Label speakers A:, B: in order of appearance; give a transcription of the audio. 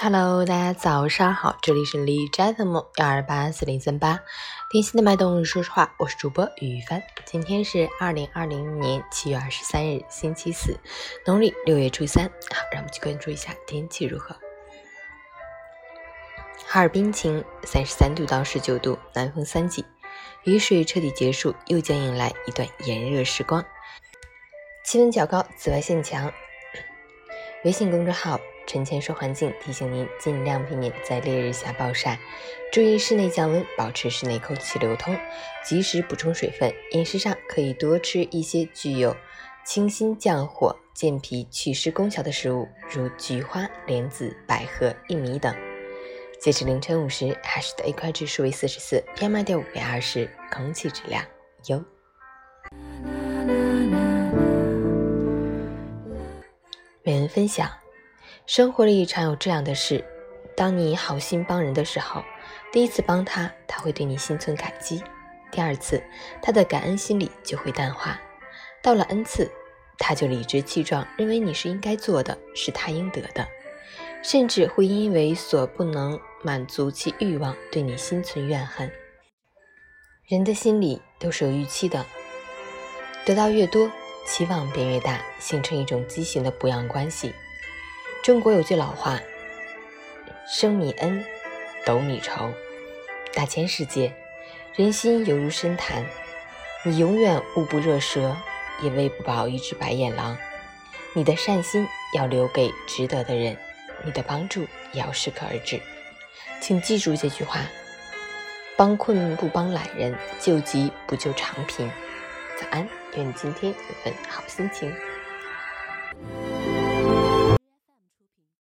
A: Hello，大家早上好，这里是李斋的梦幺二八四零三八，贴心的脉动，说实话，我是主播雨帆。今天是二零二零年七月二十三日，星期四，农历六月初三。好，让我们去关注一下天气如何。哈尔滨晴，三十三度到十九度，南风三级，雨水彻底结束，又将迎来一段炎热时光，气温较高，紫外线强。微信公众号。晨前说环境提醒您，尽量避免在烈日下暴晒，注意室内降温，保持室内空气流通，及时补充水分。饮食上可以多吃一些具有清心降火、健脾祛湿功效的食物，如菊花、莲子、百合、薏米等。截至凌晨五时，海市的 AQI 指数为四十四，PM2.5 为二十，空气质量优。每人分享。生活里常有这样的事：当你好心帮人的时候，第一次帮他，他会对你心存感激；第二次，他的感恩心理就会淡化；到了 n 次，他就理直气壮，认为你是应该做的，是他应得的，甚至会因为所不能满足其欲望，对你心存怨恨。人的心里都是有预期的，得到越多，期望便越大，形成一种畸形的不养关系。中国有句老话：“升米恩，斗米仇。”大千世界，人心犹如深潭，你永远捂不热蛇，也喂不饱一只白眼狼。你的善心要留给值得的人，你的帮助也要适可而止。请记住这句话：帮困不帮懒人，救急不救长贫。早安，愿你今天有份好心情。